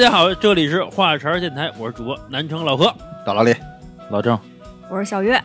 大家好，这里是话茬电台，我是主播南城老何。大老李，老郑，我是小月，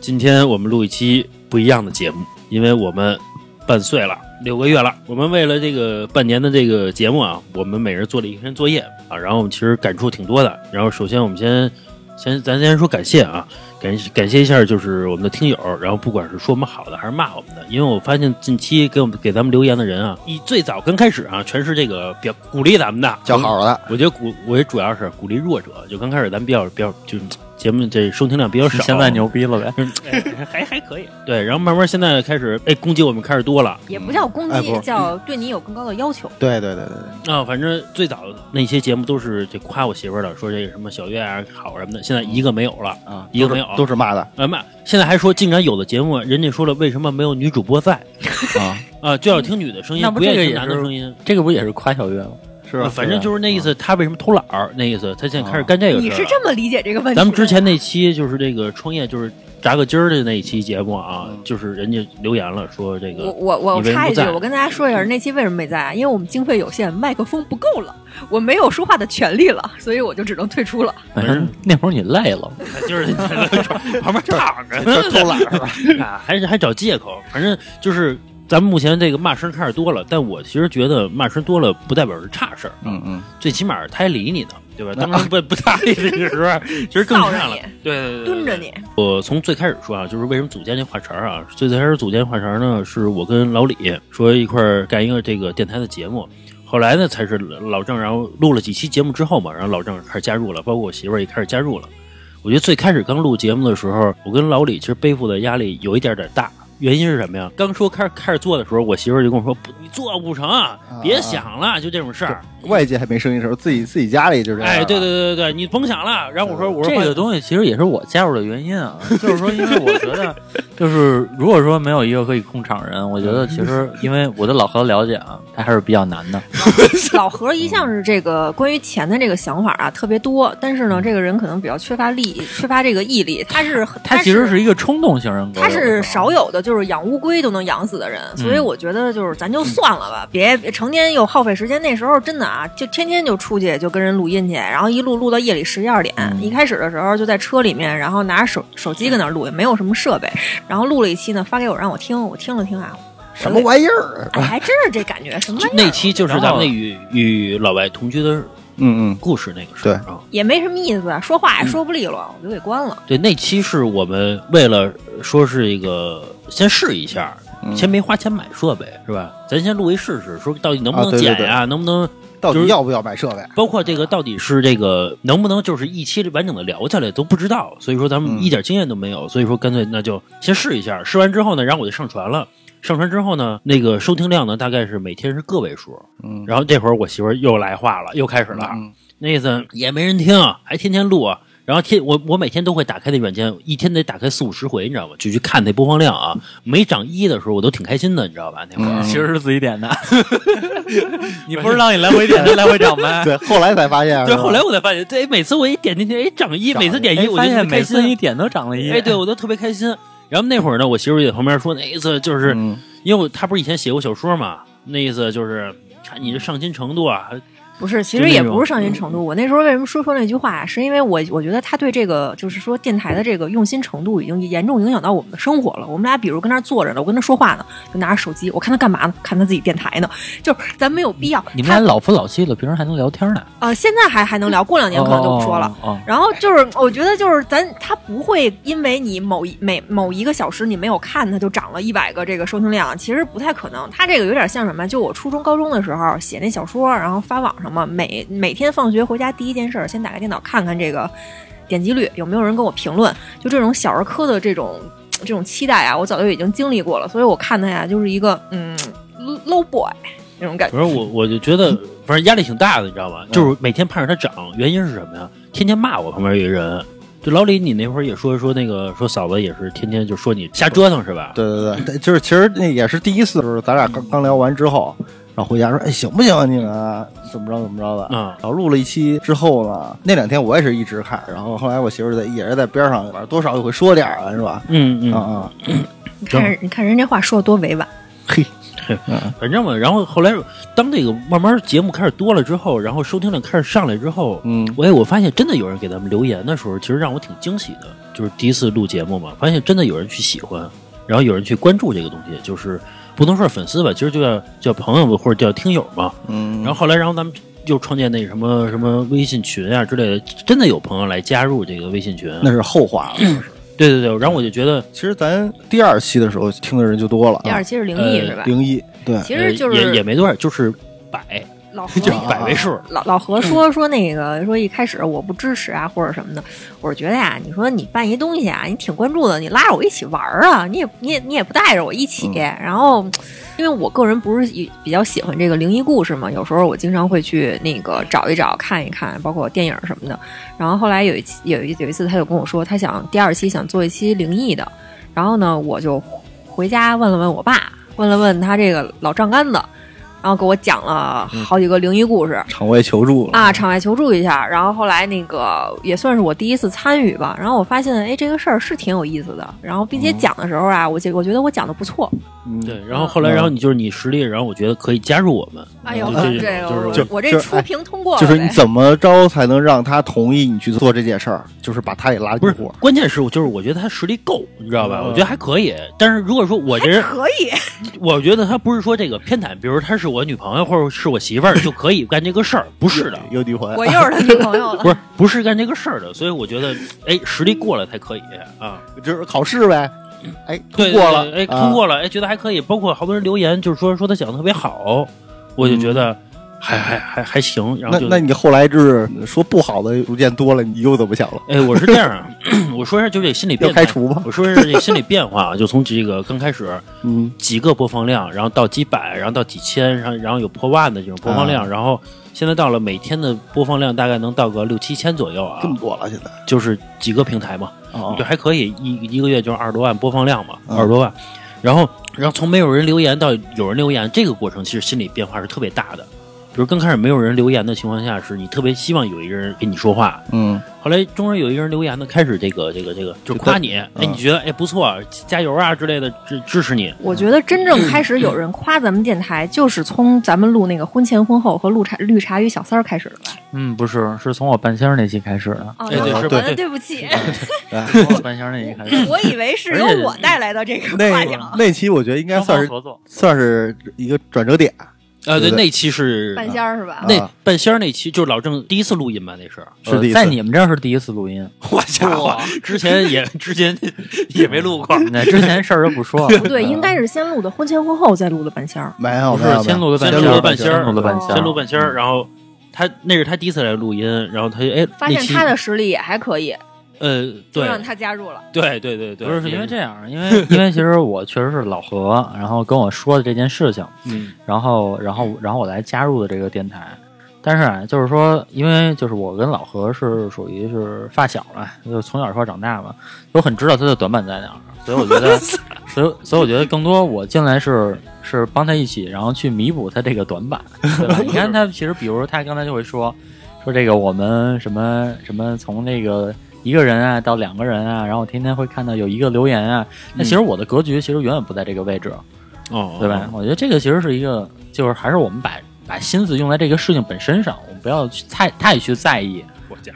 今天我们录一期不一样的节目，因为我们半岁了，六个月了。我们为了这个半年的这个节目啊，我们每人做了一篇作业啊，然后我们其实感触挺多的。然后首先我们先先咱先说感谢啊，感感谢一下就是我们的听友，然后不管是说我们好的还是骂我们的，因为我发现近期给我们给咱们留言的人啊，一最早刚开始啊，全是这个比较鼓励咱们的，叫好的，我觉得鼓，我也主要是鼓励弱者。就刚开始咱们比较比较，就是节目这收听量比较少，现在牛逼了呗？哎还还可以。对，然后慢慢现在开始，哎，攻击我们开始多了也不叫攻击，哎叫对你有更高的要求。对对对对对，啊。反正最早那些节目都是这夸我媳妇儿的，说这个什么小月啊好什么的，现在一个没有了。啊，一个没有都是都是骂的啊骂，现在还说竟然有的节目，人家说了为什么没有女主播在 啊，啊，就要听女的声音，那不不愿意听男的声音。这个不也是夸小月吗？是反正就是那意思，他为什么偷懒儿？那意思，他现在开始干这个事儿。你是这么理解这个问题？咱们之前那期就是这个创业，就是炸个筋儿的那一期节目啊，就是人家留言了，说这个我我你为什么插一句，我跟大家说一下，那期为什么没在啊？因为我们经费有限，麦克风不够了，我没有说话的权利了，所以我就只能退出了。反正那会儿你累了，就是 旁边躺着偷懒是吧？啊，还是还找借口，反正就是咱们目前这个骂声开始多了，但我其实觉得骂声多了不代表是差事儿，嗯嗯，最起码他还理你呢，对吧？当然不不搭理你的时候，其实更差了对对对，对蹲着。你，我从最开始说啊，就是为什么组建这话茬儿啊？最开始组建话茬儿呢，是我跟老李说一块儿干一个这个电台的节目。后来呢，才是老郑，然后录了几期节目之后嘛，然后老郑开始加入了，包括我媳妇儿也开始加入了。我觉得最开始刚录节目的时候，我跟老李其实背负的压力有一点点大。原因是什么呀？刚说开始开始做的时候，我媳妇儿就跟我说：“不，你做不成，别想了，就这种事儿。外界还没声音的时候，自己自己家里就这样。哎，对对对对对，你甭想了。然后我说：“我说这个东西其实也是我加入的原因啊，就是说，因为我觉得，就是如果说没有一个可以控场人，我觉得其实因为我对老何了解啊，他还是比较难的。老何一向是这个关于钱的这个想法啊特别多，但是呢，这个人可能比较缺乏力，缺乏这个毅力。他是他其实是一个冲动型人格，他是少有的，就是养乌龟都能养死的人，所以我觉得就是咱就算了吧，别别成天又耗费时间。那时候真的啊，就天天就出去就跟人录音去，然后一录录到夜里十一二点。嗯一开始的时候就在车里面，然后拿着手手机跟那录，也没有什么设备，然后录了一期呢，发给我让我听，我听了听啊，什么玩意儿？哎，还真是这感觉，什么玩意儿那期就是咱们那与与老外同居的嗯嗯，故事那个事儿啊。也没什么意思，说话也说不利落，我就给关了。对，那期是我们为了说是一个先试一下，嗯先没花钱买设备是吧？咱先录一试试，说到底能不能啊对对剪呀、能不能到底要不要买设备？包括这个到底是这个能不能就是一期完整的聊下来都不知道，所以说咱们嗯一点经验都没有，所以说干脆那就先试一下，试完之后呢，然后我就上传了。上传之后呢，那个收听量呢，大概是每天是个位数。嗯，然后这会儿我媳妇儿又来话了，又开始了，嗯那意思也没人听，还天天录。然后天我我每天都会打开那软件，一天得打开四五十回，你知道吗？就去看那播放量啊。每涨一的时候，我都挺开心的，你知道吧？那会儿、嗯其实是自己点的，你不知道你来回点，来回涨呗。对，后来才发现。对，后来我才发现，对，每次我一点进去，哎，涨一，每次点一，我就特现每次别开心。你点都涨了一，哎，对 我都特别开心。然后那会儿呢，我媳妇儿也在旁边说，那意思就是，嗯。因为我她不是以前写过小说嘛，那意思就是看你这上心程度啊，不是，其实也不是上心程度。我那时候为什么说出那句话，是因为我我觉得他对这个就是说电台的这个用心程度已经严重影响到我们的生活了。我们俩比如跟那儿坐着呢，我跟他说话呢，就拿着手机，我看他干嘛呢？看他自己电台呢。就是咱没有必要。你们俩老夫老妻了，平时还能聊天呢。呃，现在还还能聊，过两年可能就不说了。哦。哦哦然后就是，我觉得就是咱他不会因为你某一每某一个小时你没有看，他就涨了一百个这个收听量，其实不太可能。他这个有点像什么？就我初中高中的时候写那小说，然后发网上嘛，每每天放学回家第一件事儿，先打开电脑看看这个点击率有没有人跟我评论，就这种小儿科的这种这种期待啊，我早就已经经历过了，所以我看他呀就是一个嗯 low boy 那种感觉。不是我，我就觉得反正压力挺大的，你知道吧？就是每天盼着他涨，原因是什么呀？天天骂我旁边有一个人，就老李，你那会儿也说说那个说嫂子也是天天就说你瞎折腾是吧？对对对，就是其实那也是第一次，就是咱俩刚刚聊完之后，然后回家说，哎，行不行啊你们怎么着怎么着的。嗯然后录了一期之后呢，那两天我也是一直看，然后后来我媳妇儿在也是在边上，反正多少也会说点儿啊，是吧？嗯嗯，啊啊，你看，你看人这话说的多委婉。嘿，反正嘛，然后后来当这个慢慢节目开始多了之后，然后收听量开始上来之后，嗯，我哎，我发现真的有人给咱们留言的时候，其实让我挺惊喜的。就是第一次录节目嘛，发现真的有人去喜欢，然后有人去关注这个东西，就是不能说是粉丝吧，其实就叫叫朋友或者叫听友嘛。嗯，然后后来，然后咱们又创建那什么什么微信群啊之类的，真的有朋友来加入这个微信群。那是后话了。对对对，然后我就觉得其实咱第二期的时候听的人就多了啊，第二期是灵异呃是吧？灵异，对，其实就是呃也也没多少，就是百，老 何就百位数。老老何说说那个说一开始我不支持啊或者什么的，我是觉得呀，你说你办一东西啊，你挺关注的，你拉着我一起玩儿啊，你也你也你也不带着我一起，然后因为我个人不是比比较喜欢这个灵异故事嘛，有时候我经常会去那个找一找看一看，包括电影什么的。然后后来有一期有一有一次他就跟我说，他想第二期想做一期灵异的，然后呢我就回家问了问我爸，问了问他这个老丈杆子。然后给我讲了好几个灵异故事，场外求助了啊，场外求助一下。然后后来那个也算是我第一次参与吧。然后我发现，哎，这个事儿是挺有意思的。然后并且讲的时候啊，我觉我觉得我讲的不错。嗯对，然后后来，然后你就是你实力，然后我觉得可以加入我们。哎呦，就这这个就是我这初评通过了呗，就是你怎么着才能让他同意你去做这件事儿？就是把他也拉不是进伙。关键是，就是我觉得他实力够，你知道吧？嗯我觉得还可以。但是如果说我这人，可以，我觉得他不是说这个偏袒，比如她是我女朋友或者是我媳妇儿就可以干这个事儿，不是的，有女朋友我又是他女朋友 了。不是不是干这个事儿的。所以我觉得，哎，实力过了才可以啊。就是考试呗。哎，通对，过了，对哎，啊通过了，哎，觉得还可以。包括好多人留言，就是说说他讲的特别好，我就觉得还还还还行。然后就那那你后来就是说不好的逐渐多了，你又怎么想了？哎，我是这样啊，我说一下就这心理变化开除吧我说一下这心理变化啊，就从这个刚开始 嗯，几个播放量，然后到几百，然后到几千，然后然后有破万的这种播放啊量，然后现在到了每天的播放量大概能到个六七千左右啊这，么多了，现在就是几个平台嘛，啊就还可以，一一个月就是二十多万播放量嘛，嗯二十多万。然后，然后从没有人留言到有人留言，这个过程其实心理变化是特别大的。比如刚开始没有人留言的情况下，是你特别希望有一个人跟你说话，嗯，后来终于有一个人留言呢，开始这个这个这个就夸你，哎，嗯你觉得哎不错，加油啊之类的支支持你，我觉得真正开始有人夸咱们电台，就是从咱们录那个婚前婚后和绿茶绿茶与小三儿开始的吧？嗯，不是，是从我半仙儿那期开始的，哦对对是对对对不起，从我半仙儿那期开始，我以为是由我带来的这个夸奖。那期我觉得应该算是。算是一个转折点。呃，对，那期是半仙儿是吧？那啊。半仙儿那期就是老郑第一次录音吧？那是，是第一次。在你们这儿是第一次录音，我家伙，之前也之前 也没录过，那之前事儿就不说了。不对，应该是先录的婚前婚后，再录的半仙儿。没有，不是先录的半仙儿，半仙儿先录的半仙儿，先录半仙儿，然后他那是他第一次来录音，然后他就哎发现他的实力也还可以，呃对就让他加入了。对对对对，不是是因为这样，因为因为其实我确实是老何，然后跟我说的这件事情，嗯然后然后然后我来加入的这个电台。但是啊，就是说，因为就是我跟老何是属于是发小了，就从小一块长大嘛，我很知道他的短板在哪儿，所以我觉得，所以所以我觉得更多我进来是是帮他一起，然后去弥补他这个短板，对吧？你看他其实，比如他刚才就会说说这个我们什么什么从那个一个人啊到两个人啊，然后我天天会看到有一个留言啊，那其实我的格局其实远远不在这个位置，哦对吧？？我觉得这个其实是一个，就是还是我们把把心思用在这个事情本身上，我们不要去太太去在意，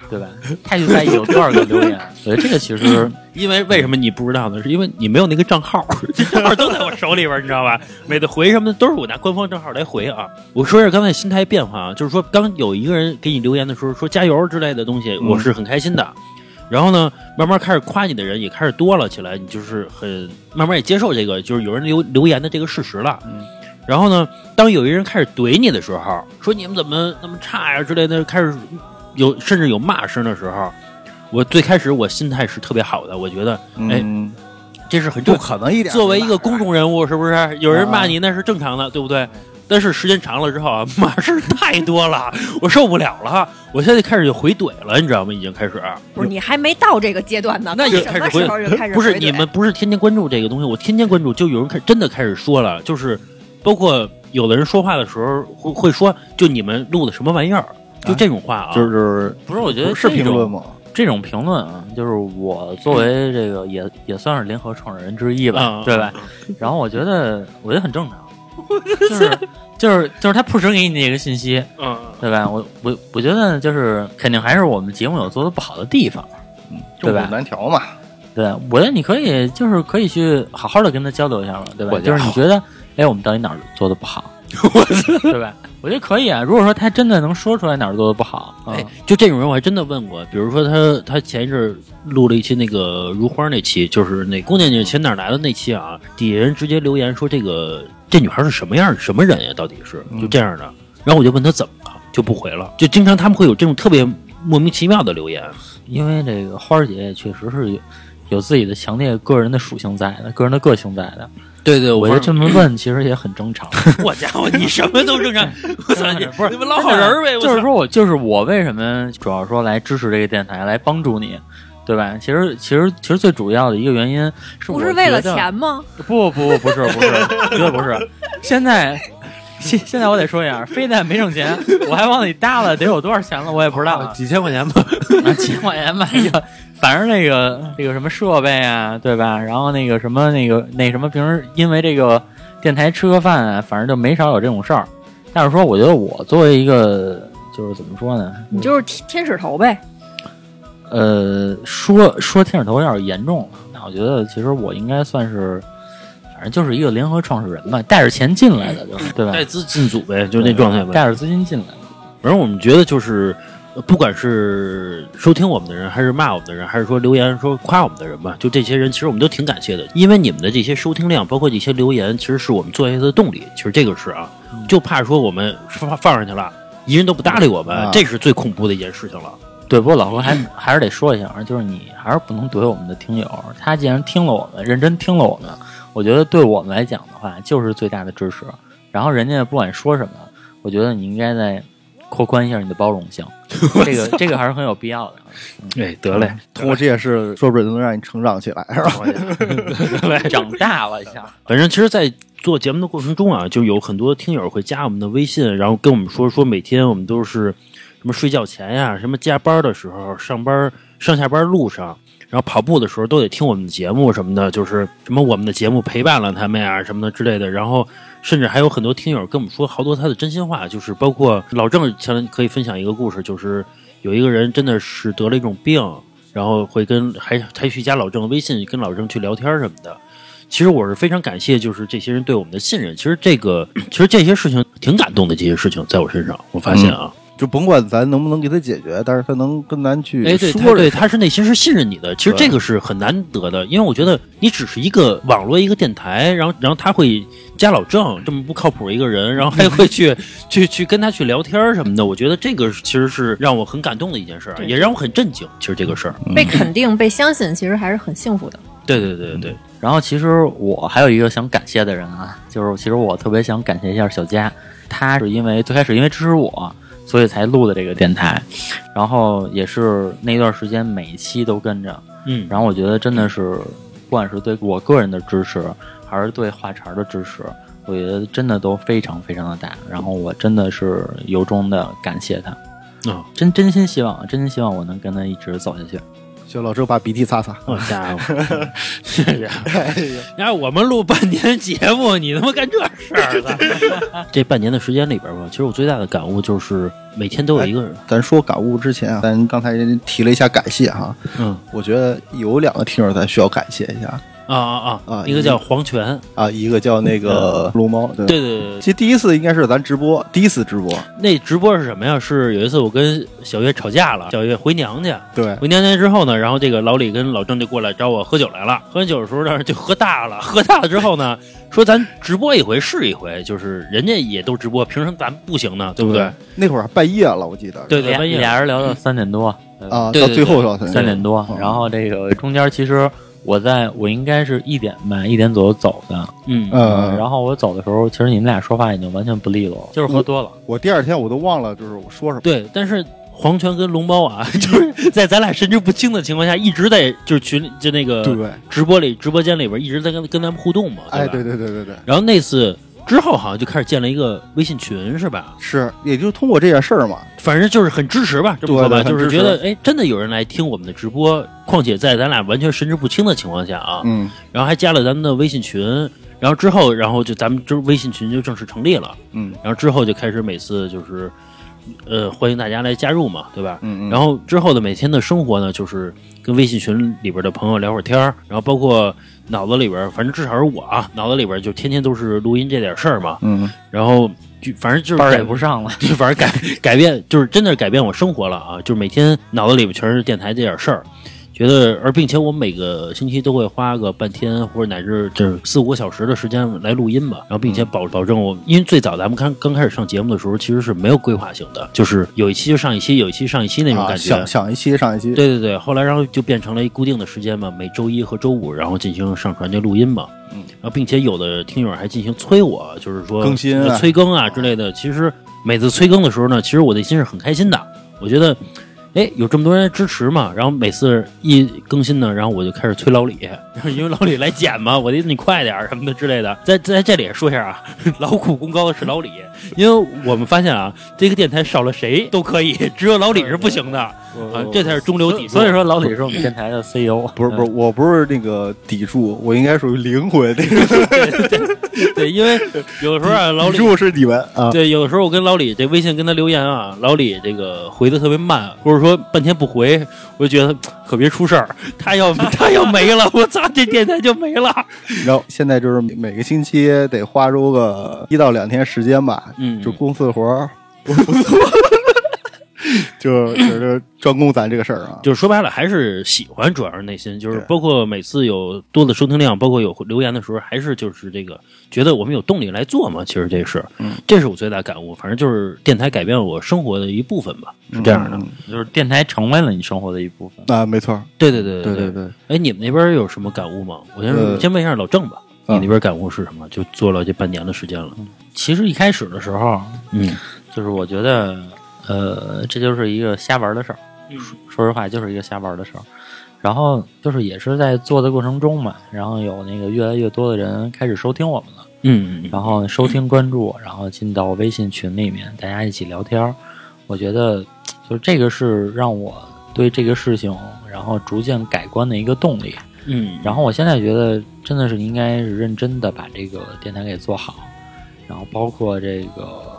对吧？太去在意有多少个留言，我觉得这个其实 因为为什么你不知道呢？是因为你没有那个账号，这账号都在我手里边，你知道吧？每次回什么的都是我拿官方账号来回啊。我说一下刚才心态变化啊，就是说刚有一个人给你留言的时候说加油之类的东西，我是很开心的。然后呢，慢慢开始夸你的人也开始多了起来，你就是很慢慢也接受这个，就是有人留留言的这个事实了。嗯然后呢，当有一人开始怼你的时候，说你们怎么那么差呀之类的，开始有甚至有骂声的时候，我最开始我心态是特别好的，我觉得哎，嗯，这是很不正可能一点。作为一个公众人物，是不是有人骂你那是正常的，对不对？但是时间长了之后啊，骂事儿太多了，我受不了了。我现在开始就回怼了，你知道吗？已经开始，不是你还没到这个阶段呢，那你什么就开始回时候就开始不是你们不是天天关注这个东西，我天天关注，就有人开真的开始说了，就是包括有的人说话的时候会会说，就你们录的什么玩意儿，就这种话啊，就是不是，我觉得是评论吗？这种评论啊，就是我作为这个也也算是联合创始人之一吧，啊对吧？然后我觉得我觉得很正常，就是就是就是他 push 给你这个信息，嗯，对吧？我我我觉得就是肯定还是我们节目有做的不好的地方，对吧众口难调嘛。对，我觉得你可以就是可以去好好的跟他交流一下嘛，对吧就是你觉得，哎，我们到底哪儿做的不好，对吧？我觉得可以啊。如果说他真的能说出来哪儿做的不好，啊哎，就这种人我还真的问过，比如说他他前一阵儿录了一期那个如花那期，就是那姑娘你钱哪儿来的那期啊，底下人直接留言说这个这女孩是什么样什么人呀？到底是就这样的。然后我就问他怎么了，就不回了，就经常他们会有这种特别莫名其妙的留言。因为这个花儿姐也确实是有有自己的强烈个人的属性在的，个人的个性在的。对对，我觉得这么问其实也很正常。我家伙，你什么都正常。我操你，不是你们老好人儿呗？就是说我就是我为什么主要说来支持这个电台，来帮助你，对吧？其实其实其实最主要的一个原因是我不是为了钱吗？不不不是不是，绝对 不是。现在现现在我得说一下，非但没挣钱，我还往里搭了得有多少钱了，我也不知道啊，几千块钱吧。几千块钱买一个，反正那个这个什么设备啊，对吧？然后那个什么那个那什么，平时因为这个电台吃个饭啊，反正就没少有这种事儿。但是说，我觉得我作为一个就是怎么说呢？你就是天天使头呗。呃，说说天使头有点严重了，那我觉得其实我应该算是，反正就是一个联合创始人吧，带着钱进来的，就是对吧？带资进组呗，就是那状态呗。带着资金进来的。反正我们觉得就是，呃不管是收听我们的人，还是骂我们的人，还是说留言说夸我们的人吧，就这些人，其实我们都挺感谢的，因为你们的这些收听量，包括这些留言，其实是我们做下去的动力。其实这个是啊，就怕说我们放放上去了，一人都不搭理我们，啊这是最恐怖的一件事情了。对，不过老何还还是得说一下，就是你还是不能怼我们的听友。他既然听了我们，认真听了我们，我觉得对我们来讲的话，就是最大的支持。然后人家不管说什么，我觉得你应该再扩宽一下你的包容性，这个这个还是很有必要的。哎，得嘞，通过这件事，说不准能让你成长起来，是吧？长大了一下，反正其实，在做节目的过程中啊，就有很多听友会加我们的微信，然后跟我们说说每天我们都是什么睡觉前呀，什么加班的时候、上班上下班路上，然后跑步的时候都得听我们的节目什么的，就是什么我们的节目陪伴了他们呀什么的之类的。然后甚至还有很多听友跟我们说好多他的真心话，就是包括老郑前可以分享一个故事，就是有一个人真的是得了一种病，然后会跟还还去加老郑的微信，跟老郑去聊天什么的。其实我是非常感谢，就是这些人对我们的信任。其实这个，其实这些事情挺感动的。这些事情在我身上，我发现啊，就甭管咱能不能给他解决，但是他能跟咱去哎，对，对他是内心是信任你的。其实这个是很难得的，因为我觉得你只是一个网络一个电台，然后然后他会加老郑这么不靠谱一个人，然后还会去 去去跟他去聊天什么的。我觉得这个其实是让我很感动的一件事儿，也让我很震惊。其实这个事儿，被肯定、被相信，其实还是很幸福的。对对对对对，然后其实我还有一个想感谢的人啊，就是其实我特别想感谢一下小佳，他是因为最开始因为支持我，所以才录的这个电台，然后也是那段时间每一期都跟着，嗯，然后我觉得真的是，不管是对我个人的支持，还是对话茬的支持，我觉得真的都非常非常的大，然后我真的是由衷的感谢他，啊，真真心希望，真心希望我能跟他一直走下去。行，老周把鼻涕擦擦。好家伙，谢谢。然后我们录半年节目，你他妈干这事儿了？这半年的时间里边吧，其实我最大的感悟就是每天都有一个人，咱说感悟之前啊，咱刚才提了一下感谢哈，嗯我觉得有两个听友咱需要感谢一下啊啊啊啊一个叫黄泉，啊，一个叫那个龙猫，对对对对其实第一次应该是咱直播，第一次直播，那直播是什么呀？是有一次我跟小月吵架了，小月回娘家，对，回娘家之后呢，然后这个老李跟老郑就过来找我喝酒来了。喝完酒的时候呢，就喝大了，喝大了之后呢，说咱直播一回是一回，就是人家也都直播，凭什么咱不行呢？对不对？？那会儿半夜了，我记得。对对，俩半夜俩人聊到三点多。啊，到最后到三点多，然后这个中间其实我在我应该是一点半，一点左右走的，嗯嗯，然后我走的时候，其实你们俩说话已经完全不利落，就是喝多了。我第二天我都忘了，就是我说什么。对，但是黄泉跟龙猫啊，就是在咱俩神志不清的情况下，一直在就是群里就那个对，直播里直播间里边一直在跟跟咱们互动嘛。哎，吧对对对对对，然后那次之后好像就开始建了一个微信群，是吧？是，也就通过这件事儿嘛，反正就是很支持吧，这么说吧，对对就是觉得哎，真的有人来听我们的直播，况且在咱俩完全神志不清的情况下啊，嗯。然后还加了咱们的微信群，然后之后，然后就咱们就微信群就正式成立了，嗯。然后之后就开始每次就是，呃，欢迎大家来加入嘛，对吧？嗯嗯，然后之后的每天的生活呢，就是跟微信群里边的朋友聊会儿天儿，然后包括脑子里边，反正至少是我啊，脑子里边就天天都是录音这点事儿嘛，嗯然后就反正就是改也不上了。就反正改改变，就是真的是改变我生活了啊！就是每天脑子里边全是电台这点事儿，觉得而并且我每个星期都会花个半天或者乃至就是四五个小时的时间来录音吧，然后并且保保证我，因为最早咱们刚刚开始上节目的时候其实是没有规划性的，就是有一期就上一期，有一期上一期那种啊感觉。想想一期上一期，对对对，后来然后就变成了一固定的时间嘛，每周一和周五，然后进行上传这录音嘛。嗯，然后并且有的听友还进行催我，就是说更新啊催更啊之类的。其实每次催更的时候呢，其实我内心是很开心的。我觉得，哎，有这么多人支持嘛，然后每次一更新呢，然后我就开始催老李，然后因为老李来剪嘛，我得你快点什么的之类的。在在这里说一下啊，劳苦功高的是老李，因为我们发现啊，这个电台少了谁都可以，只有老李是不行的啊，这才是中流砥柱。所以说，老李是我们电台的 CEO。不是不是，我不是那个砥柱，我应该属于灵魂，因为有的时候啊，老李是你们啊，对，有的时候我跟老李这微信跟他留言啊，老李这个回的特别慢，或者说半天不回，我就觉得可别出事儿。他要 他要没了，我操，这电台就没了。然后现在就是每个星期得花出个一到两天时间吧，嗯就公司活儿 就就是 专攻咱这个事儿啊，就是说白了，还是喜欢，主要是内心，就是包括每次有多的收听量，包括有留言的时候，还是就是这个觉得我们有动力来做嘛。其实这是，嗯这是我最大感悟。反正就是电台改变了我生活的一部分吧，是这样的。嗯就是电台成为了你生活的一部分。啊，没错，对对对对对对。哎，你们那边有什么感悟吗？我先、呃先问一下老郑吧，啊你那边感悟是什么？就做了这半年的时间了。其实一开始的时候，嗯就是我觉得，呃，这就是一个瞎玩的事儿。说实话，就是一个瞎玩的事儿。然后就是也是在做的过程中嘛，然后有那个越来越多的人开始收听我们了，嗯嗯然后收听关注，然后进到微信群里面，大家一起聊天儿。我觉得就是这个是让我对这个事情，然后逐渐改观的一个动力。嗯，然后我现在觉得真的是应该是认真的把这个电台给做好，然后包括这个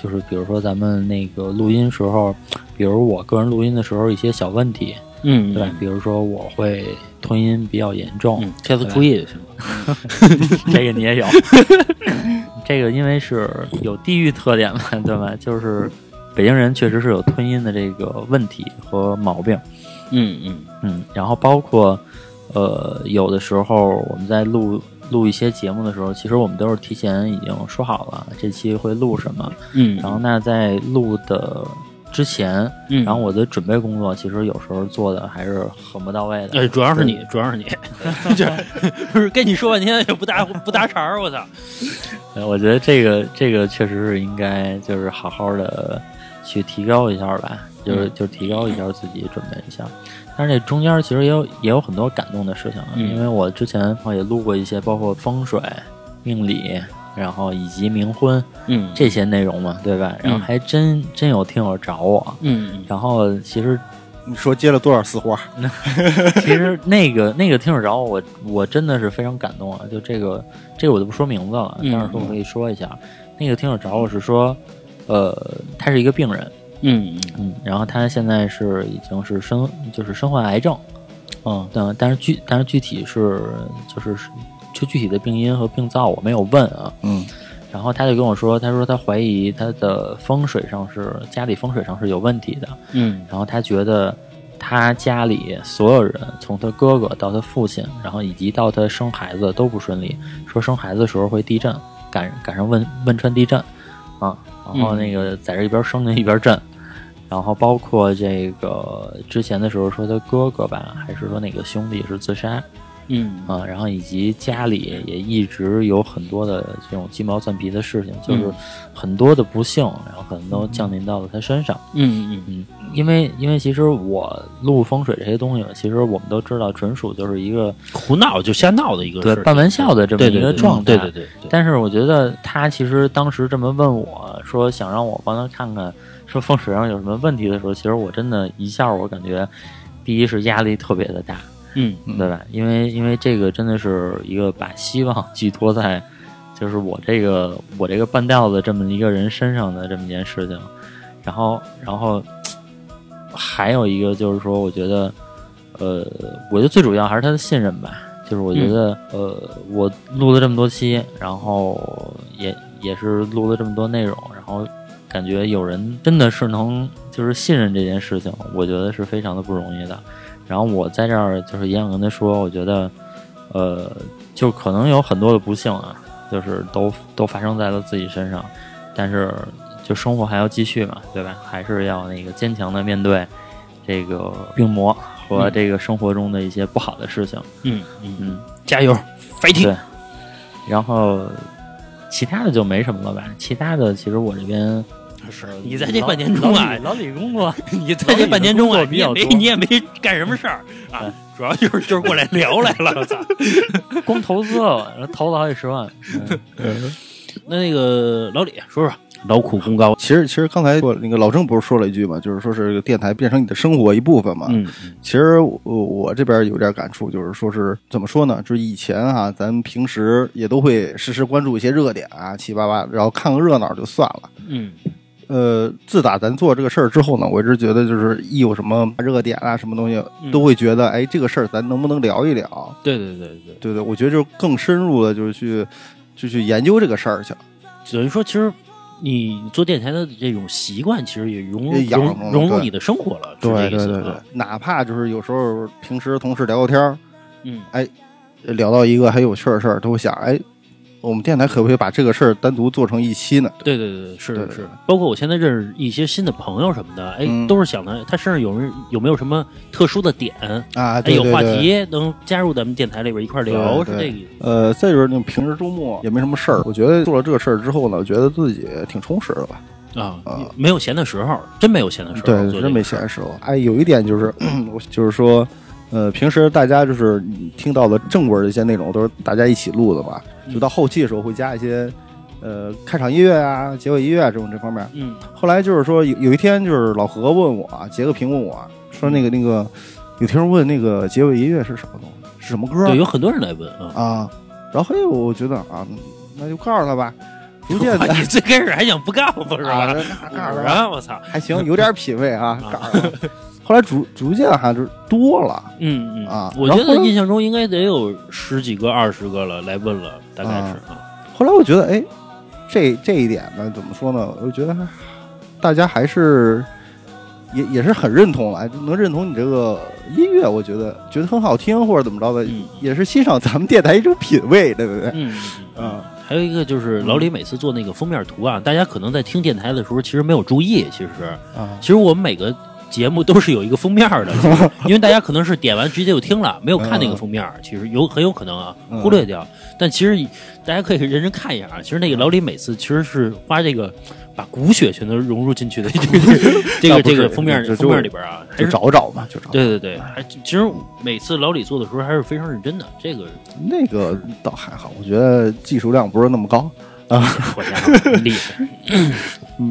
就是比如说咱们那个录音时候，比如我个人录音的时候一些小问题，嗯对吧？比如说我会吞音比较严重，嗯，下次注意就行了。这个你也有，这个因为是有地域特点嘛，对吧？就是北京人确实是有吞音的这个问题和毛病。嗯嗯嗯，然后包括呃，有的时候我们在录录一些节目的时候，其实我们都是提前已经说好了这期会录什么，嗯，然后那在录的之前，嗯，然后我的准备工作其实有时候做的还是很不到位的。呃，主要是你，主要是你，就是跟你说半天也不搭 不搭茬儿，我操！呃我觉得这个这个确实是应该就是好好的去提高一下吧，就是嗯就提高一下自己，准备一下。但是这中间其实也有也有很多感动的事情因为我之前也录过一些包括风水、命理，然后以及冥婚嗯这些内容嘛，对吧？然后嗯还真真有听友找我，嗯然后其实你说接了多少私活？其实那个那个听友找我，我我真的是非常感动啊！就这个这个我就不说名字了，嗯但是说我可以说一下，那个听友找我是说，呃，他是一个病人，嗯嗯，然后他现在是已经是身就是身患癌症，嗯，但但是具但是具体是就是就具体的病因和病灶我没有问啊，嗯。然后他就跟我说，他说他怀疑他的风水上是家里风水上是有问题的，嗯。然后他觉得他家里所有人，从他哥哥到他父亲，然后以及到他生孩子都不顺利，说生孩子的时候会地震，赶赶上汶汶川地震。啊，然后那个在这一边生的一边震，然后包括这个之前的时候说他哥哥吧，还是说哪个兄弟是自杀，嗯啊，然后以及家里也一直有很多的这种鸡毛蒜皮的事情，就是嗯很多的不幸，然后可能都降临到了他身上。嗯嗯嗯，因为因为其实我录风水这些东西，其实我们都知道，纯属就是一个胡闹就瞎闹的一个事儿对半玩笑的这么一个状态。对对对对，但是我觉得他其实当时这么问我说，想让我帮他看看说风水上有什么问题的时候，其实我真的一下我感觉，第一是压力特别的大，嗯对吧？因为因为这个真的是一个把希望 寄托在就是我这个我这个半吊子这么一个人身上的这么一件事情，然后然后还有一个就是说，我觉得呃，我觉得最主要还是他的信任吧。就是我觉得，呃，我录了这么多期，然后也也是录了这么多内容，然后感觉有人真的是能就是信任这件事情，我觉得是非常的不容易的。然后我在这儿就是也想跟他说，我觉得，呃，就可能有很多的不幸啊，就是都都发生在了自己身上，但是就生活还要继续嘛，对吧？还是要那个坚强的面对这个病魔和这个生活中的一些不好的事情。嗯嗯，嗯，加油，fighting！对。然后其他的就没什么了吧？其他的其实我这边是 你在这半年中啊，老李工作，你在这半年中啊，你也没你也没干什么事儿啊，主要就是 就是过来聊来了。我操！光投资了，投了好几十万。嗯那那个老李说说劳苦功高，其实其实刚才说那个老郑不是说了一句嘛，就是说是这个电台变成你的生活一部分嘛。嗯其实我我这边有点感触，就是说是怎么说呢？就是以前啊、咱平时也都会时时关注一些热点啊，七七八八，然后看个热闹就算了。嗯呃，自打咱做这个事儿之后呢，我一直觉得就是一有什么热点啊，什么东西，嗯都会觉得，哎，这个事儿咱能不能聊一聊？对对对对，对对，我觉得就是更深入的，就是去就去研究这个事儿去。等于说其实。你做电台的这种习惯，其实也融融成融入你的生活了，是这个意思对对啊。哪怕就是有时候平时同事聊聊天儿，嗯聊到一个很有趣的事儿，都会想，哎，我们电台可不可以把这个事儿单独做成一期呢？对对对，是是是，包括我现在认识一些新的朋友什么的，哎，嗯都是想的他身上有人有没有什么特殊的点，啊，哎，有话。题能加入咱们电台里边一块聊，是这个意思。呃，再就是那种平时周末也没什么事儿，我觉得做了这个事儿之后呢，我觉得自己挺充实的吧。啊啊，没有闲的时候，真没有闲的时候，对，真没闲的时候。哎，有一点就是，我就是说，呃，平时大家就是听到的正规的一些内容，都是大家一起录的吧。就到后期的时候会加一些，呃，开场音乐啊、结尾音乐啊这种这方面。嗯后来就是说有有一天就是老何问我，截个屏问我说那个那个，有听众问那个结尾音乐是什么东西，是什么歌？对，有很多人来问啊。啊。然后嘿，我觉得啊，那就告诉他吧。逐渐的你最开始还想不告诉是啊，吧？那告诉他啊，我操！还行，有点品位啊，啊告诉他。后来逐逐渐哈就是多了。嗯嗯啊我觉得印象中应该得有十几个、二十个了来问了，大概是啊。后来我觉得，哎，这这一点呢，怎么说呢？我觉得还大家还是也也是很认同了，哎能认同你这个音乐，我觉得觉得很好听，或者怎么着的，嗯也是欣赏咱们电台一种品味，对不对？嗯嗯啊还有一个就是老李每次做那个封面图啊，大家可能在听电台的时候其实没有注意，其实啊其实我们每个节目都是有一个封面的，因为大家可能是点完直接就听了，没有看那个封面，其实有很有可能啊嗯忽略掉。但其实大家可以认真看一下啊，其实那个老李每次其实是花这个把骨血全都融入进去的 这个这个封面封面里边啊，还就是找找嘛，就找。对对对，还其实每次老李做的时候还是非常认真的，这个那个倒还好，我觉得技术量不是那么高。啊我家伙厉害。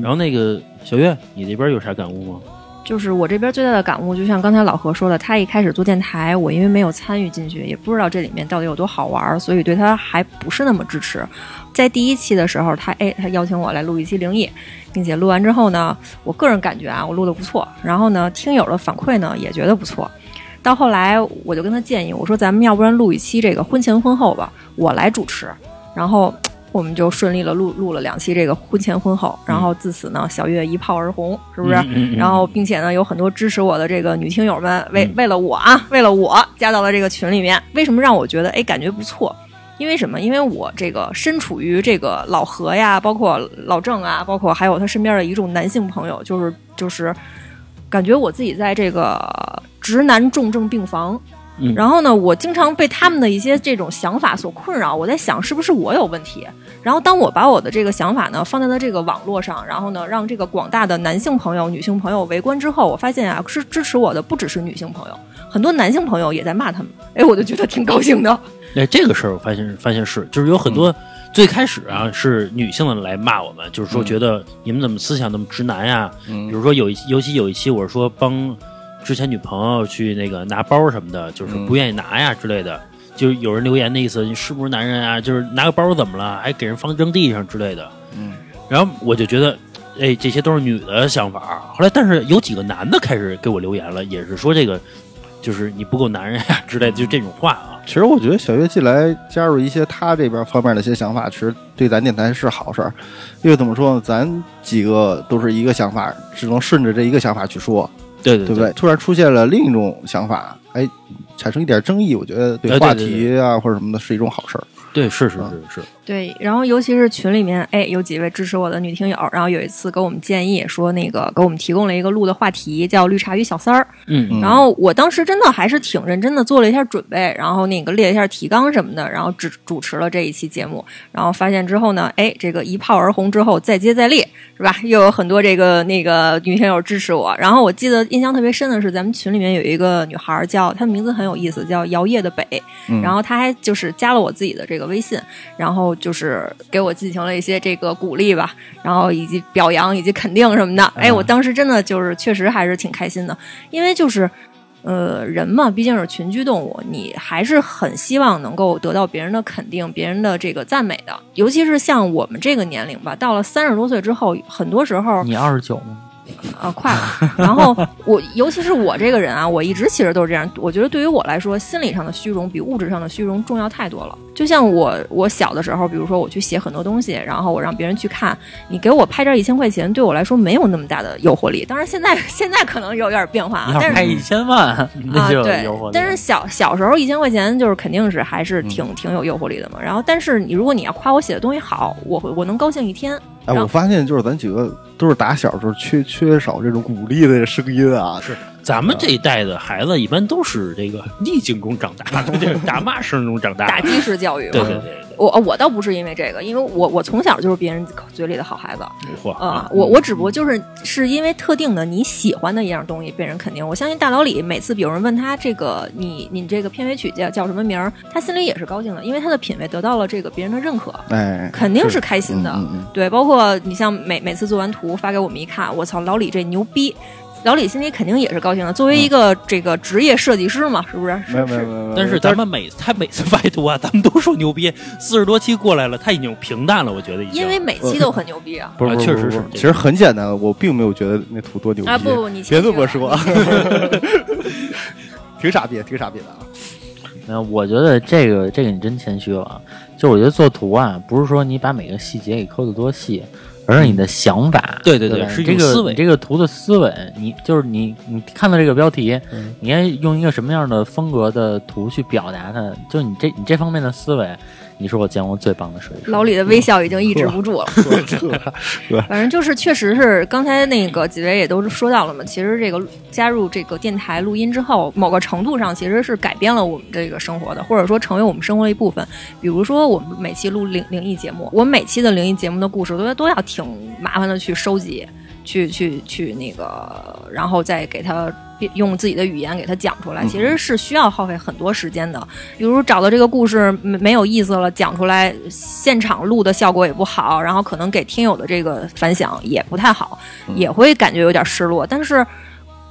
然后那个小月，你那边有啥感悟吗？就是我这边最大的感悟，就像刚才老何说的，他一开始做电台，我因为没有参与进去，也不知道这里面到底有多好玩，所以对他还不是那么支持。在第一期的时候，他哎，他邀请我来录一期灵异，并且录完之后呢，我个人感觉啊，我录的不错。然后呢，听友的反馈呢也觉得不错。到后来，我就跟他建议，我说咱们要不然录一期这个婚前婚后吧，我来主持，然后。我们就顺利了录录了两期这个婚前婚后，然后自此呢，小月一炮而红，是不是？嗯嗯嗯然后，并且呢，有很多支持我的这个女听友们，为嗯为了我啊，为了我加到了这个群里面。为什么让我觉得哎感觉不错？因为什么？因为我这个身处于这个老何呀，包括老郑啊，包括还有他身边的一众男性朋友，就是就是感觉我自己在这个直男重症病房嗯然后呢，我经常被他们的一些这种想法所困扰。我在想，是不是我有问题？然后当我把我的这个想法呢放在了这个网络上，然后呢，让这个广大的男性朋友、女性朋友围观之后，我发现啊，是支持我的不只是女性朋友，很多男性朋友也在骂他们。哎，我就觉得挺高兴的。哎，这个事儿我发现发现是，就是有很多最开始啊是女性的来骂我们，就是说觉得你们怎么思想那么直男呀？嗯比如说有一尤其有一期我是说帮之前女朋友去那个拿包什么的，就是不愿意拿呀之类的。就有人留言的意思，你是不是男人啊？就是拿个包怎么了，还给人放扔地上之类的。嗯，然后我就觉得，哎，这些都是女的想法。后来，但是有几个男的开始给我留言了，也是说这个，就是你不够男人呀之类的，就这种话啊。其实我觉得小月进来加入一些他这边方面的一些想法，其实对咱电台是好事儿。因为怎么说呢，咱几个都是一个想法，只能顺着这一个想法去说，对对对不对？突然出现了另一种想法，哎，产生一点争议，我觉得哎对对话对题啊或者什么的是一种好事儿。对，是是是是，对，然后尤其是群里面，哎，有几位支持我的女听友，然后有一次给我们建议说，那个给我们提供了一个录的话题，叫“绿茶与小三儿”。嗯嗯然后我当时真的还是挺认真的做了一下准备，然后那个列一下提纲什么的，然后主主持了这一期节目，然后发现之后呢，哎，这个一炮而红之后再接再厉，是吧？又有很多这个那个女听友支持我。然后我记得印象特别深的是，咱们群里面有一个女孩儿叫她的名字很有意思，叫摇曳的北，嗯然后她还就是加了我自己的这个微信，然后就是给我进行了一些这个鼓励吧，然后以及表扬以及肯定什么的。哎，我当时真的就是确实还是挺开心的，因为就是。呃，人嘛，毕竟是群居动物，你还是很希望能够得到别人的肯定、别人的这个赞美的。尤其是像我们这个年龄吧，到了三十多岁之后，很多时候你二十九吗？啊，快了。然后我，尤其是我这个人啊，我一直其实都是这样。我觉得对于我来说，心理上的虚荣比物质上的虚荣重要太多了。就像我，我小的时候，比如说我去写很多东西，然后我让别人去看，你给我拍这一千块钱，对我来说没有那么大的诱惑力。当然，现在现在可能有点变化但是拍一千万，啊 那就有对诱惑力了。但是小小时候一千块钱就是肯定是还是挺、嗯挺有诱惑力的嘛。然后，但是你如果你要夸我写的东西好，我会我能高兴一天。哎，我发现就是咱几个都是打小时候缺缺少这种鼓励的声音啊，是咱们这一代的孩子一般都是这个逆境中长大的，这 个打骂声中长大的。打击式教育嘛。对对对对，我我倒不是因为这个，因为我我从小就是别人嘴里的好孩子嚯啊、我我只不过就是是因为特定的你喜欢的一样东西被人肯定。我相信大老李每次有人问他这个你你这个片尾曲叫叫什么名儿，他心里也是高兴的，因为他的品味得到了这个别人的认可，哎，肯定是开心的。嗯嗯对，包括你像每每次做完图发给我们一看，我操，老李这牛逼。老李心里肯定也是高兴的，作为一个这个职业设计师嘛，是不是？嗯，没有是是没有没有，但是咱们每他每次发图啊，咱们都说牛逼，四十多期过来了，他已经平淡了，我觉得已经。因为每期都很牛逼啊。不是啊确实是其实很简单，我并没有觉得那图多牛逼啊不不你 别这么说，挺傻逼，挺傻逼的啊。没有，我觉得这个这个你真谦虚了。就我觉得做图啊，不是说你把每个细节给抠得多细，而是你的想法。对对对是这个思维你这个图的思维，你就是你你看到这个标题，嗯你应该用一个什么样的风格的图去表达它？就你这你这方面的思维，你是我见过最棒的设计师。老李的微笑已经抑制不住了。反正就是，确实是刚才那个几位也都说到了嘛。其实这个加入这个电台录音之后，某个程度上其实是改变了我们这个生活的，或者说成为我们生活的一部分。比如说，我们每期录灵灵异节目，我每期的灵异节目的故事都都要挺麻烦的去收集，去去去那个，然后再给它用自己的语言给它讲出来，其实是需要耗费很多时间的。比如找到这个故事没没有意思了，讲出来现场录的效果也不好，然后可能给听友的这个反响也不太好，也会感觉有点失落。但是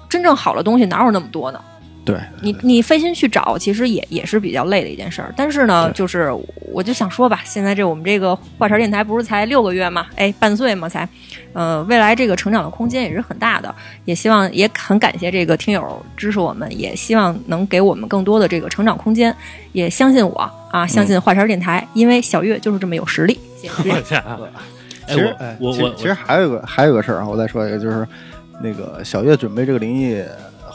真正好的东西哪有那么多呢？对，你你费心去找，其实也也是比较累的一件事儿。但是呢，就是我就想说吧，现在这我们这个话茬电台不是才六个月嘛，哎，半岁嘛才，呃，未来这个成长的空间也是很大的。也希望也很感谢这个听友支持我们，也希望能给我们更多的这个成长空间。也相信我啊，相信话茬电台，因为小月就是这么有实力。谢谢。我操！哎，其实哎我我我其实其实还有个还有个事儿啊，我再说一个，就是那个小月准备这个灵异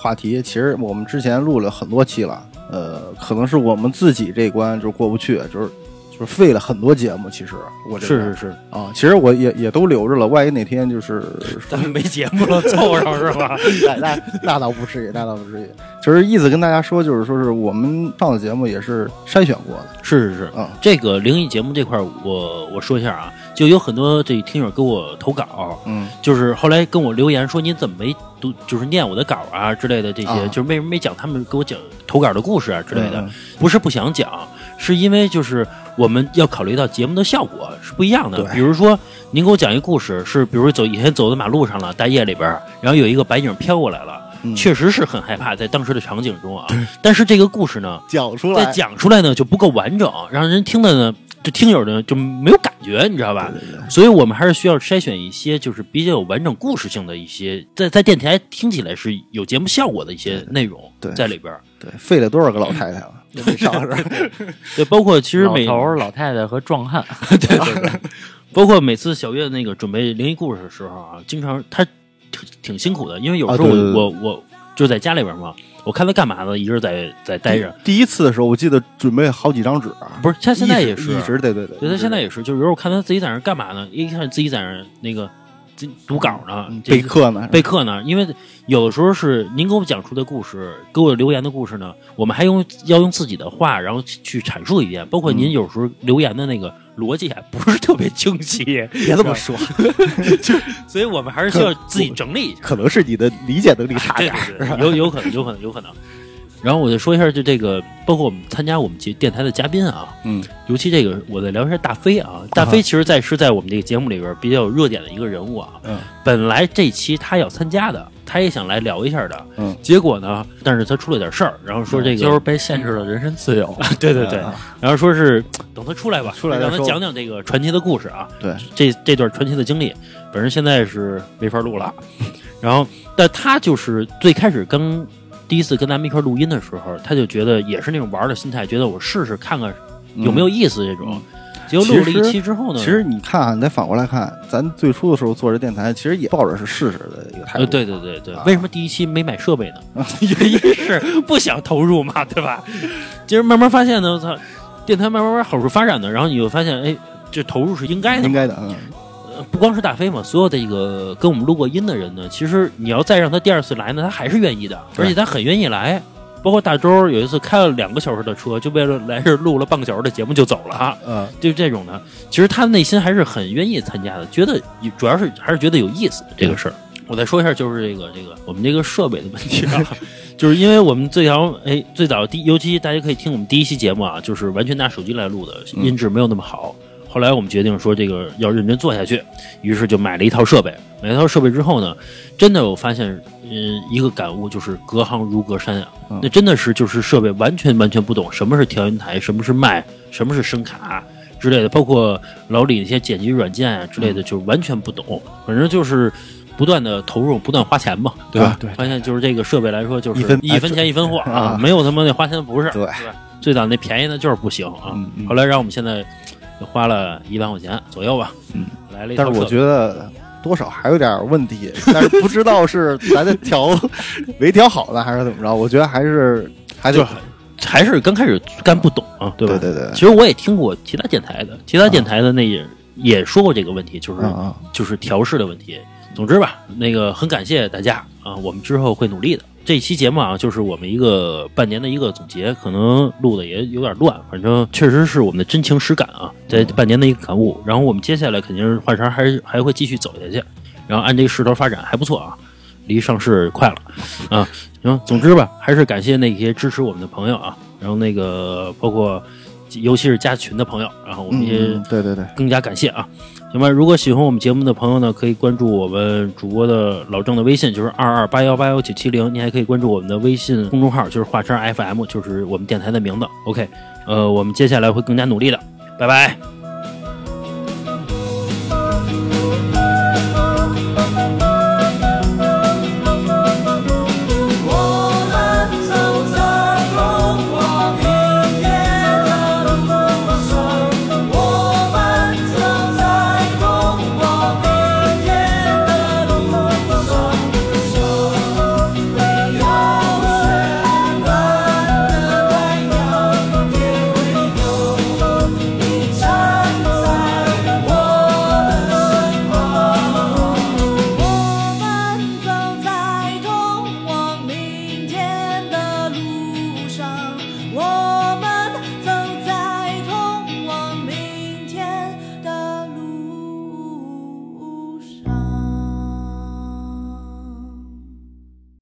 话题，其实我们之前录了很多期了，呃，可能是我们自己这一关就是过不去，就是就就是废了很多节目。其实我这是是是，啊，其实我也也都留着了，万一哪天就是 咱们没节目了，凑上是吧？那那那倒不至于，那倒不至于。就是意思跟大家说，就是说是我们上的节目也是筛选过的，是是是，嗯这个灵异节目这块儿，我我说一下啊，就有很多这听友给我投稿，嗯。就是后来跟我留言说你怎么没读，就是念我的稿啊之类的这些，啊。就是为什么没讲他们给我讲投稿的故事啊之类的，不是不想讲，是因为就是我们要考虑到节目的效果是不一样的。比如说您给我讲一故事，是比如走以前走在马路上了，大夜里边，然后有一个白影飘过来了。嗯。确实是很害怕，在当时的场景中啊，但是这个故事呢，讲出再讲出来呢就不够完整，让人听的呢，就听友呢就没有感觉，你知道吧？对对对。所以我们还是需要筛选一些就是比较有完整故事性的一些，在在电台听起来是有节目效果的一些内容在里边儿。对，废了多少个老太太了？都没上这儿 对，包括其实每老头、老太太和壮汉，对对对，包括每次小月那个准备灵异故事的时候啊，经常他挺挺辛苦的，因为有时候我、啊对对对。我我就在家里边嘛，我看他干嘛呢，一直在在待着。第一次的时候，我记得准备好几张纸，不是，他现在也是，一直对对对，对他现在也是，就是有时候我看他自己在那干嘛呢？一看自己在那那个自读稿呢，备课呢，备课呢，因为有的时候是您给我们讲述的故事，给我留言的故事呢，我们还用要用自己的话，然后去去阐述一遍。包括您有时候留言的那个逻辑还不是特别清晰，别这么说，就所以我们还是需要自己整理一下。可能是你的理解能力差点有有可能，有可能，有可能。然后我就说一下，就这个，包括我们参加我们节电台的嘉宾啊，嗯，尤其这个，我再聊一下大飞啊。大飞其实在是在我们这个节目里边比较有热点的一个人物啊。嗯，本来这期他要参加的，他也想来聊一下的。嗯，结果呢，但是他出了点事儿，然后说这个，就是被限制了人身自由。对对对，啊然后说是等他出来吧，出来让他讲讲这个传奇的故事啊。对，这这段传奇的经历，本人现在是没法录了。然后，但他就是最开始刚第一次跟咱们一块录音的时候，他就觉得也是那种玩的心态，觉得我试试看看有没有意思这种。结果录了一期之后呢，其实你看啊，你再反过来看，咱最初的时候做这电台，其实也抱着是试试的一个态度。呃，对对对对，啊为什么第一期没买设备呢？原因是不想投入嘛，对吧？其实慢慢发现呢，我操，电台慢慢慢好处发展的，然后你就发现，哎，这投入是应该的。应该的，不光是大飞嘛，所有的一个跟我们录过音的人呢，其实你要再让他第二次来呢，他还是愿意的，而且他很愿意来。包括大周有一次开了两个小时的车，就为了来这儿录了半个小时的节目就走了，嗯，就这种的。其实他内心还是很愿意参加的，觉得主要是还是觉得有意思这个事儿。我再说一下，就是这个这个我们这个设备的问题啊，就是因为我们最早哎最早第尤其大家可以听我们第一期节目啊，就是完全拿手机来录的，音质没有那么好。后来我们决定说这个要认真做下去，于是就买了一套设备。买了一套设备之后呢，真的我发现，嗯，一个感悟就是隔行如隔山啊。嗯那真的是就是设备完全完全不懂什么是调音台，什么是麦，什么是声卡之类的，包括老李那些剪辑软件啊之类的，就是完全不懂。反正就是不断的投入，不断花钱嘛，对吧？啊对发现就是这个设备来说，就是一分一分钱一分货啊 啊，没有他妈那花钱的不是，对吧？最早那便宜的就是不行啊。后来让我们现在花了一万块钱左右吧，嗯，来了一套设备。但是我觉得多少还有点问题，但是不知道是咱的调没调好呢，还是怎么着？我觉得还是还就得还是刚开始干不懂啊，对吧？对对对其实我也听过其他电台的，其他电台的那也、也说过这个问题，就是、就是调试的问题。总之吧，那个很感谢大家啊，我们之后会努力的。这期节目啊，就是我们一个半年的一个总结，可能录的也有点乱，反正确实是我们的真情实感啊，在半年的一个感悟。然后我们接下来肯定是换茬还是还会继续走下去，然后按这个势头发展还不错啊，离上市快了啊。行，总之吧，还是感谢那些支持我们的朋友啊，然后那个包括尤其是加群的朋友，然后我们也对对对，更加感谢啊。行吧，如果喜欢我们节目的朋友呢，可以关注我们主播的老郑的微信，就是二二八幺八幺九七零。您还可以关注我们的微信公众号，就是华山 FM，就是我们电台的名字。OK，呃，我们接下来会更加努力的，拜拜。